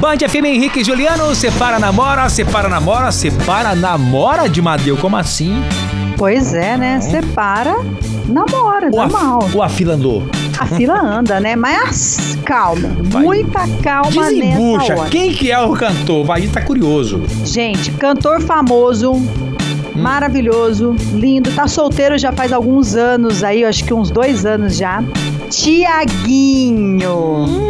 Band FM Henrique e Juliano, separa, namora, separa, namora, separa, namora de Madeu. Como assim? Pois é, né? Separa, namora, a, normal. ou a fila andou? A fila anda, né? Mas calma, Vai. muita calma Desembucha. nessa hora. Quem que é o cantor? Vai, tá curioso. Gente, cantor famoso, Hum. maravilhoso, lindo, tá solteiro já faz alguns anos aí, eu acho que uns dois anos já. Tiaguinho. Hum.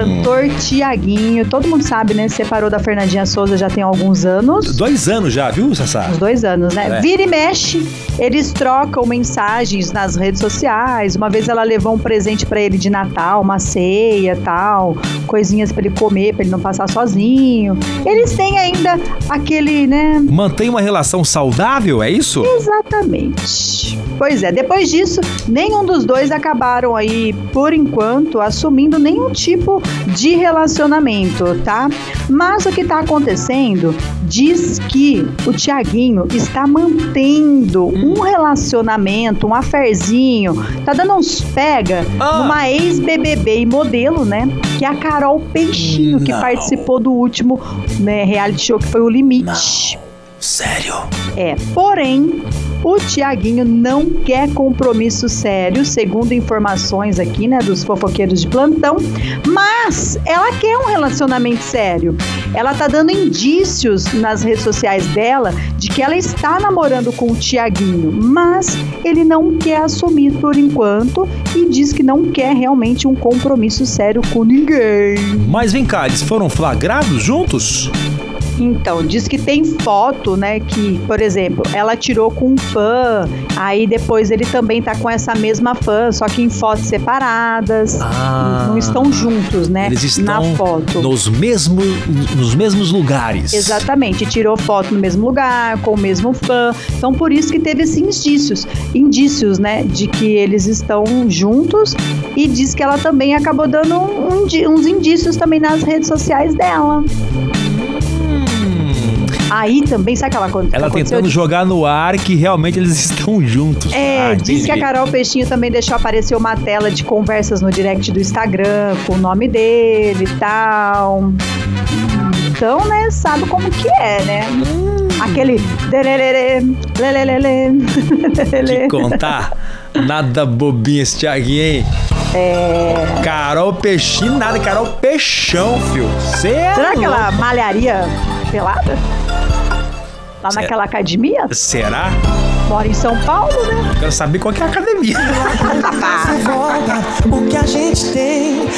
Cantor Tiaguinho, todo mundo sabe, né? Separou da Fernandinha Souza já tem alguns anos. Dois anos já, viu, Sassá? Uns dois anos, né? É. Vira e mexe, eles trocam mensagens nas redes sociais. Uma vez ela levou um presente pra ele de Natal, uma ceia tal, coisinhas pra ele comer, pra ele não passar sozinho. Eles têm ainda aquele, né? Mantém uma relação saudável, é isso? Exatamente. Pois é, depois disso, nenhum dos dois acabaram aí, por enquanto, assumindo nenhum tipo de relacionamento, tá? Mas o que tá acontecendo diz que o Tiaguinho está mantendo um relacionamento, um aferzinho, tá dando uns pega Ah. numa ex-BBB e modelo, né? Que é a Carol Peixinho, que Não. participou do último né, reality show que foi o Limite. Sério? É, porém, o Tiaguinho não quer compromisso sério, segundo informações aqui, né, dos fofoqueiros de plantão, mas ela quer um relacionamento sério. Ela tá dando indícios nas redes sociais dela de que ela está namorando com o Tiaguinho, mas ele não quer assumir por enquanto e diz que não quer realmente um compromisso sério com ninguém. Mas vem cá, eles foram flagrados juntos? Então, diz que tem foto, né? Que, por exemplo, ela tirou com um fã, aí depois ele também tá com essa mesma fã, só que em fotos separadas. Ah. Não estão juntos, né? Eles estão na foto. nos mesmos, nos mesmos lugares. Exatamente, tirou foto no mesmo lugar, com o mesmo fã. Então, por isso que teve esses indícios, indícios, né, de que eles estão juntos e diz que ela também acabou dando um- uns indícios também nas redes sociais dela. Hum. Aí também, sabe aquela coisa? Ela tentando jogar no ar que realmente eles estão juntos. É, Ah, diz que a. Carol Peixinho também deixou aparecer uma tela de conversas no direct do Instagram com o nome dele e tal. Então, né, sabe como que é, né? Aquele lelelele, Que lelele. contar. Nada bobinho esse Thiaguinho, hein? É... Carol Peixinho, nada, Carol Peixão. Cê é Será que ela malharia pelada? Lá naquela academia? Será? Mora em São Paulo, né? Quero saber qual que é a academia. O que a gente tem